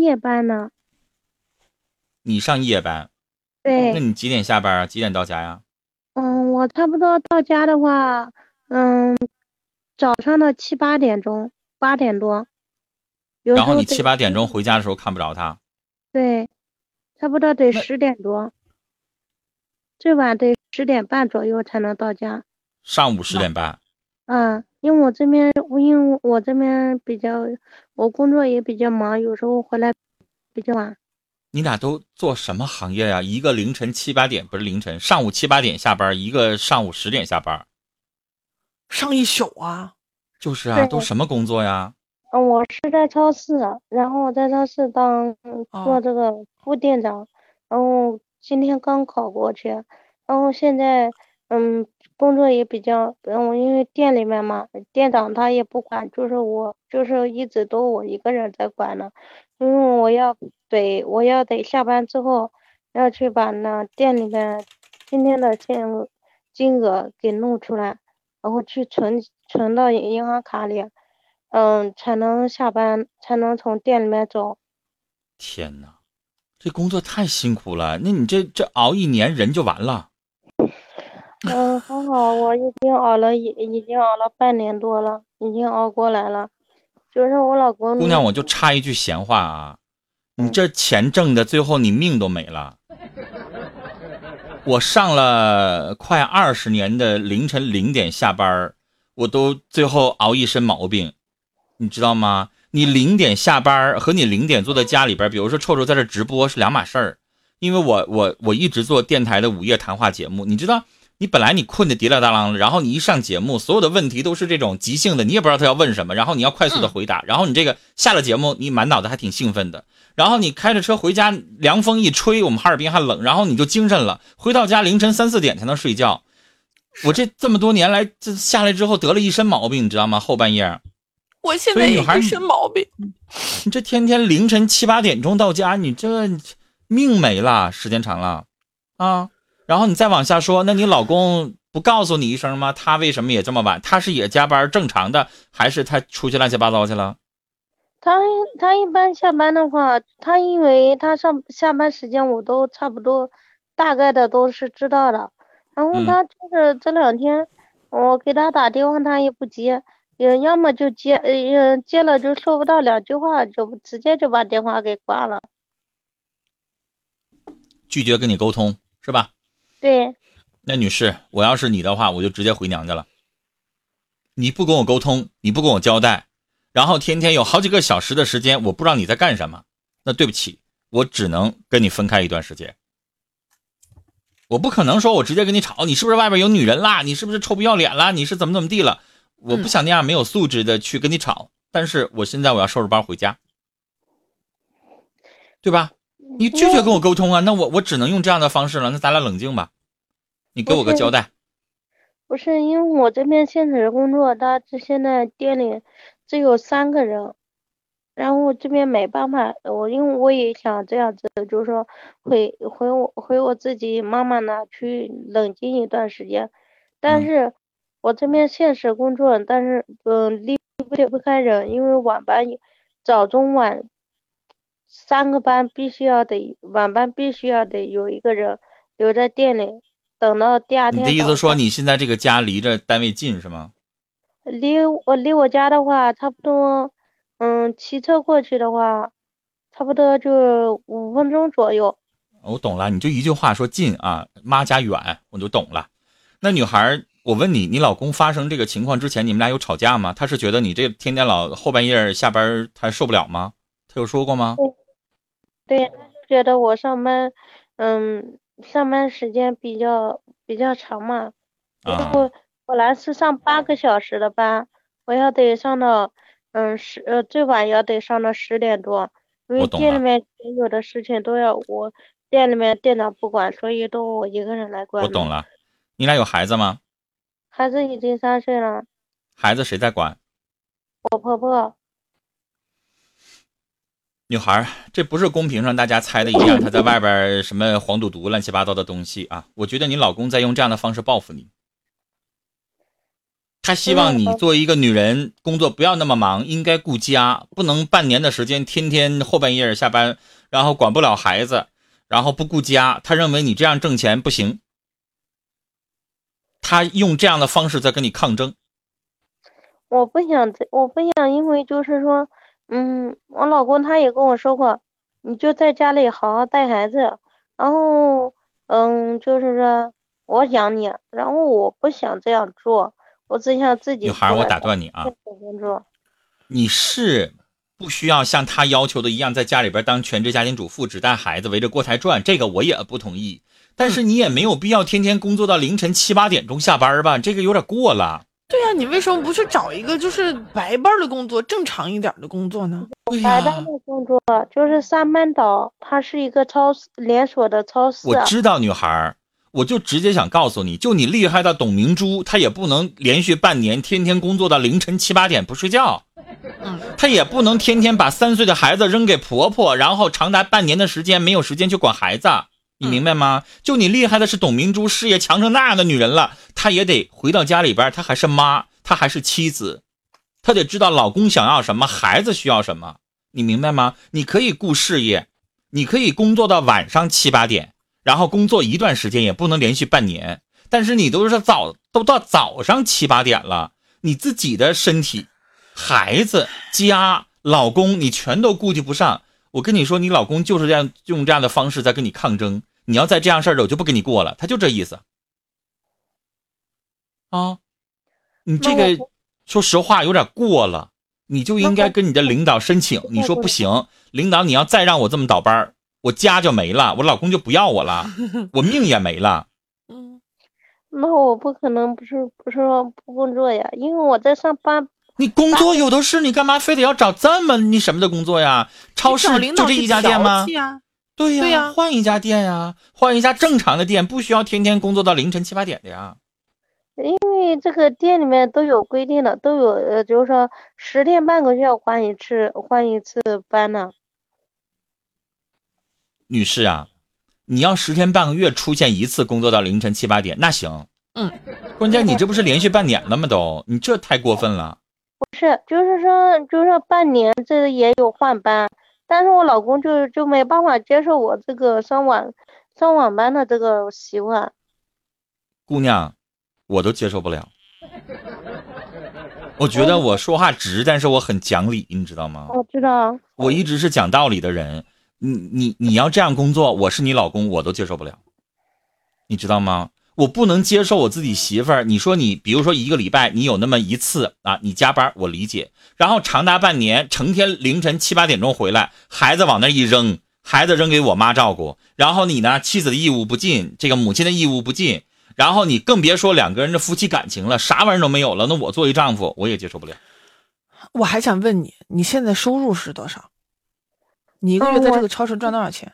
夜班呢。你上夜班？对。那你几点下班啊？几点到家呀？嗯，我差不多到家的话，嗯，早上的七八点钟，八点多。然后你七八点钟回家的时候看不着他。对，差不多得十点多，最晚得十点半左右才能到家。上午十点半。嗯，因为我这边，我因为我这边比较，我工作也比较忙，有时候回来比较晚。你俩都做什么行业呀？一个凌晨七八点，不是凌晨，上午七八点下班，一个上午十点下班，上一宿啊？就是啊，都什么工作呀？嗯，我是在超市，然后我在超市当做这个副店长，然后今天刚考过去，然后现在嗯。工作也比较，嗯，因为店里面嘛，店长他也不管，就是我，就是一直都我一个人在管呢，因为我要得，我要得下班之后要去把那店里面今天的现金额给弄出来，然后去存存到银行卡里，嗯，才能下班，才能从店里面走。天呐，这工作太辛苦了，那你这这熬一年人就完了。嗯，还好，我已经熬了，已已经熬了半年多了，已经熬过来了。就是我老公。姑娘，我就插一句闲话啊，你这钱挣的，最后你命都没了。我上了快二十年的凌晨零点下班，我都最后熬一身毛病，你知道吗？你零点下班和你零点坐在家里边，比如说臭臭在这直播是两码事儿，因为我我我一直做电台的午夜谈话节目，你知道。你本来你困得滴啦哒啷的，然后你一上节目，所有的问题都是这种即兴的，你也不知道他要问什么，然后你要快速的回答，然后你这个下了节目，你满脑子还挺兴奋的，然后你开着车回家，凉风一吹，我们哈尔滨还冷，然后你就精神了，回到家凌晨三四点才能睡觉。我这这么多年来，这下来之后得了一身毛病，你知道吗？后半夜，我现在也一身毛病。你这天天凌晨七八点钟到家，你这命没了，时间长了啊。然后你再往下说，那你老公不告诉你一声吗？他为什么也这么晚？他是也加班正常的，还是他出去乱七八糟去了？他他一般下班的话，他因为他上下班时间我都差不多，大概的都是知道的。然后他就是这两天，我给他打电话他也不接，也要么就接，呃接了就说不到两句话，就直接就把电话给挂了，拒绝跟你沟通是吧？对，那女士，我要是你的话，我就直接回娘家了。你不跟我沟通，你不跟我交代，然后天天有好几个小时的时间，我不知道你在干什么。那对不起，我只能跟你分开一段时间。我不可能说我直接跟你吵，你是不是外边有女人啦？你是不是臭不要脸啦？你是怎么怎么地了？我不想那样没有素质的去跟你吵，但是我现在我要收拾包回家，对吧？你拒绝跟我沟通啊？那我我只能用这样的方式了。那咱俩冷静吧，你给我个交代。不是因为我这边现实工作，他这现在店里只有三个人，然后我这边没办法，我因为我也想这样子，就是说回回我回我自己妈妈那去冷静一段时间，但是我这边现实工作，但是嗯离不离不开人，因为晚班早中晚。三个班必须要得，晚班必须要得有一个人留在店里，等到第二天。你的意思说你现在这个家离着单位近是吗？离我离我家的话，差不多，嗯，骑车过去的话，差不多就五分钟左右。我懂了，你就一句话说近啊，妈家远，我就懂了。那女孩，我问你，你老公发生这个情况之前，你们俩有吵架吗？他是觉得你这天天老后半夜下班，他受不了吗？他有说过吗？对，他就觉得我上班，嗯，上班时间比较比较长嘛。然后本来是上八个小时的班，我要得上到，嗯，十呃，最晚要得上到十点多，因为店里面所有的事情都要我店里面店长不管，所以都我一个人来管。我懂了，你俩有孩子吗？孩子已经三岁了。孩子谁在管？我婆婆。女孩，这不是公屏上大家猜的一样，他在外边什么黄赌毒、乱七八糟的东西啊！我觉得你老公在用这样的方式报复你。他希望你作为一个女人，工作不要那么忙，应该顾家，不能半年的时间天天后半夜下班，然后管不了孩子，然后不顾家。他认为你这样挣钱不行，他用这样的方式在跟你抗争。我不想，我不想，因为就是说，嗯，我老公他也跟我说过，你就在家里好好带孩子，然后，嗯，就是说我养你，然后我不想这样做。我只想自己。女孩，我打断你啊！你是不需要像他要求的一样，在家里边当全职家庭主妇，只带孩子，围着锅台转。这个我也不同意。但是你也没有必要天天工作到凌晨七八点钟下班吧？这个有点过了。对呀，你为什么不去找一个就是白班的工作，正常一点的工作呢？白班的工作就是三班倒，它是一个超市连锁的超市。我知道，女孩。我就直接想告诉你，就你厉害的董明珠，她也不能连续半年天天工作到凌晨七八点不睡觉，嗯，她也不能天天把三岁的孩子扔给婆婆，然后长达半年的时间没有时间去管孩子，你明白吗？就你厉害的是董明珠，事业强成那样的女人了，她也得回到家里边，她还是妈，她还是妻子，她得知道老公想要什么，孩子需要什么，你明白吗？你可以顾事业，你可以工作到晚上七八点。然后工作一段时间也不能连续半年，但是你都是早都到早上七八点了，你自己的身体、孩子、家、老公你全都顾及不上。我跟你说，你老公就是这样用这样的方式在跟你抗争。你要再这样事儿，我就不跟你过了。他就这意思。啊，你这个说实话有点过了，你就应该跟你的领导申请，你说不行，领导你要再让我这么倒班儿。我家就没了，我老公就不要我了，我命也没了。嗯，那我不可能不是不是说不工作呀，因为我在上班。你工作有的是，你干嘛非得要找这么那什么的工作呀？超市就这一家店吗？对呀，对呀，换一家店呀，换一家正常的店，不需要天天工作到凌晨七八点的呀。因为这个店里面都有规定的，都有呃，就是说十天半个月换一次，换一次班呢。女士啊，你要十天半个月出现一次工作到凌晨七八点，那行。嗯，关键你这不是连续半年了吗？都，你这太过分了。不是，就是说，就是说半年这也有换班，但是我老公就就没办法接受我这个上晚上晚班的这个习惯。姑娘，我都接受不了。我觉得我说话直，但是我很讲理，你知道吗？我知道。我一直是讲道理的人。你你你要这样工作，我是你老公，我都接受不了，你知道吗？我不能接受我自己媳妇儿。你说你，比如说一个礼拜你有那么一次啊，你加班，我理解。然后长达半年，成天凌晨七八点钟回来，孩子往那一扔，孩子扔给我妈照顾。然后你呢，妻子的义务不尽，这个母亲的义务不尽。然后你更别说两个人的夫妻感情了，啥玩意儿都没有了。那我作为丈夫，我也接受不了。我还想问你，你现在收入是多少？你一个月在这个超市赚多少钱？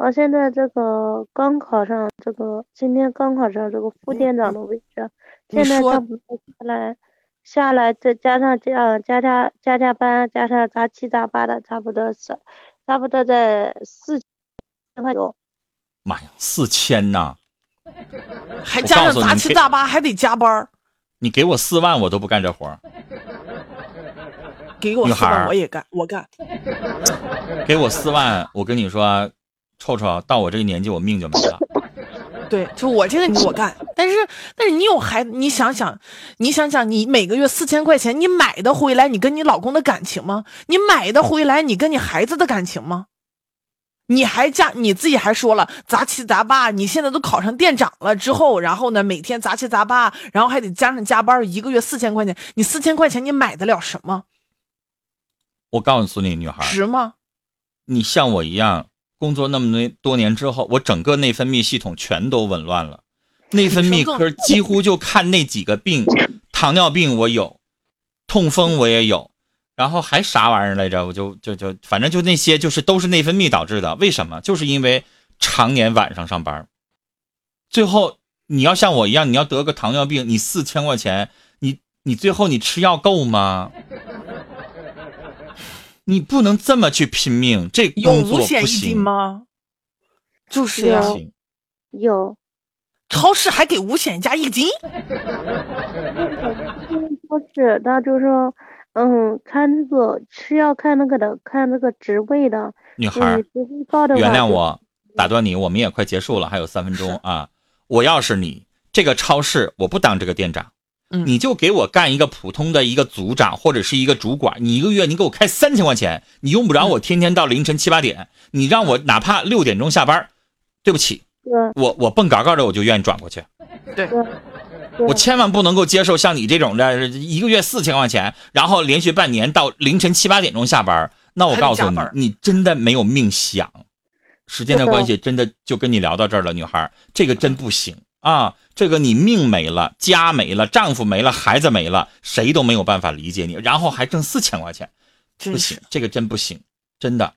我现在这个刚考上这个，今天刚考上这个副店长的位置，现在差不多下来，下来再加上加加加加加班，加上杂七杂八的，差不多是，差不多在四千块多。妈呀，四千呐！还加上杂七杂八，还得加班。你给我四万，我都不干这活。给我四万，我也干，我干。给我四万，我跟你说，臭臭，到我这个年纪，我命就没了。对，就我这个我干，但是但是你有孩子，你想想，你想想，你每个月四千块钱，你买的回来你跟你老公的感情吗？你买的回来你跟你孩子的感情吗？你还加你自己还说了杂七杂八，你现在都考上店长了之后，然后呢每天杂七杂八，然后还得加上加班，一个月四千块钱，你四千块钱你买得了什么？我告诉你，女孩值吗？你像我一样工作那么多多年之后，我整个内分泌系统全都紊乱了。内分泌科几乎就看那几个病，糖尿病我有，痛风我也有，然后还啥玩意儿来着？我就就就反正就那些，就是都是内分泌导致的。为什么？就是因为常年晚上上班。最后你要像我一样，你要得个糖尿病，你四千块钱，你你最后你吃药够吗？你不能这么去拼命，这工作不行吗？就是呀，有。超市还给五险加一金。超市他就说，嗯，看这个是要看那个的，看那个职位的。女孩，原谅我打断你，我们也快结束了，还有三分钟啊！我要是你，这个超市我不当这个店长，你就给我干一个普通的一个组长或者是一个主管，你一个月你给我开三千块钱，你用不着我天天到凌晨七八点，你让我哪怕六点钟下班，对不起，我我蹦嘎嘎的我就愿意转过去，对，我千万不能够接受像你这种的，一个月四千块钱，然后连续半年到凌晨七八点钟下班。那我告诉你，你真的没有命想。时间的关系，真的就跟你聊到这儿了，女孩，这个真不行啊！这个你命没了，家没了，丈夫没了，孩子没了，谁都没有办法理解你，然后还挣四千块钱，不行，这个真不行，真的。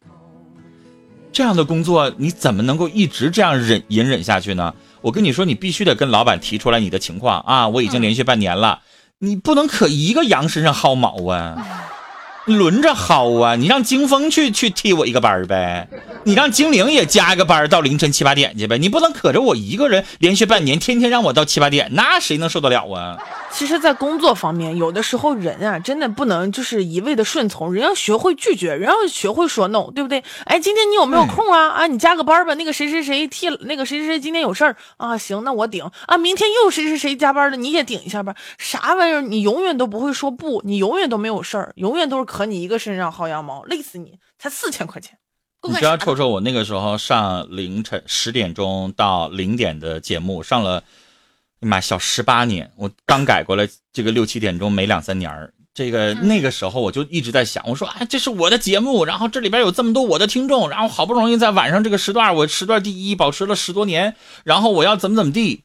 这样的工作你怎么能够一直这样忍隐忍下去呢？我跟你说，你必须得跟老板提出来你的情况啊！我已经连续半年了，你不能可一个羊身上薅毛啊！轮着薅啊！你让金风去去替我一个班儿呗，你让精灵也加一个班儿到凌晨七八点去呗，你不能可着我一个人连续半年天天让我到七八点，那谁能受得了啊？其实，在工作方面，有的时候人啊，真的不能就是一味的顺从，人要学会拒绝，人要学会说 no，对不对？哎，今天你有没有空啊？啊，你加个班吧。那个谁谁谁替那个谁谁谁今天有事儿啊，行，那我顶啊。明天又谁谁谁加班了，你也顶一下吧。啥玩意儿？你永远都不会说不，你永远都没有事儿，永远都是可你一个身上薅羊毛，累死你！才四千块钱，你知道臭臭，我那个时候上凌晨十点钟到零点的节目，上了。妈，小十八年，我刚改过来，这个六七点钟没两三年儿，这个那个时候我就一直在想，我说，哎，这是我的节目，然后这里边有这么多我的听众，然后好不容易在晚上这个时段，我时段第一，保持了十多年，然后我要怎么怎么地。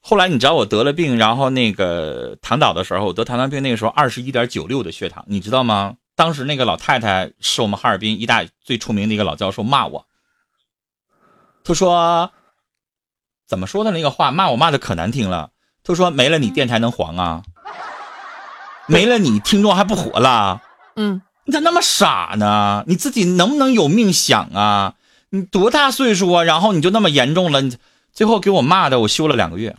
后来你知道我得了病，然后那个躺倒的时候，我得糖尿病，那个时候二十一点九六的血糖，你知道吗？当时那个老太太是我们哈尔滨一大最出名的一个老教授，骂我，他说。怎么说的那个话骂我骂的可难听了。他说没了你电台能黄啊？没了你听众还不火了？嗯，你咋那么傻呢？你自己能不能有命想啊？你多大岁数啊？然后你就那么严重了？你最后给我骂的我休了两个月，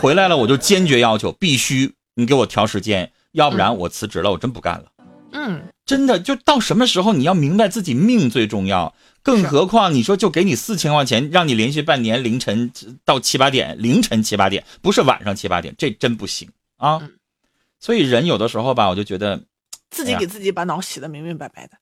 回来了我就坚决要求必须你给我调时间，要不然我辞职了，我真不干了。嗯，真的就到什么时候你要明白自己命最重要。更何况你说就给你四千块钱，让你连续半年凌晨到七八点，凌晨七八点，不是晚上七八点，这真不行啊！所以人有的时候吧，我就觉得自己给自己把脑洗的明明白白的。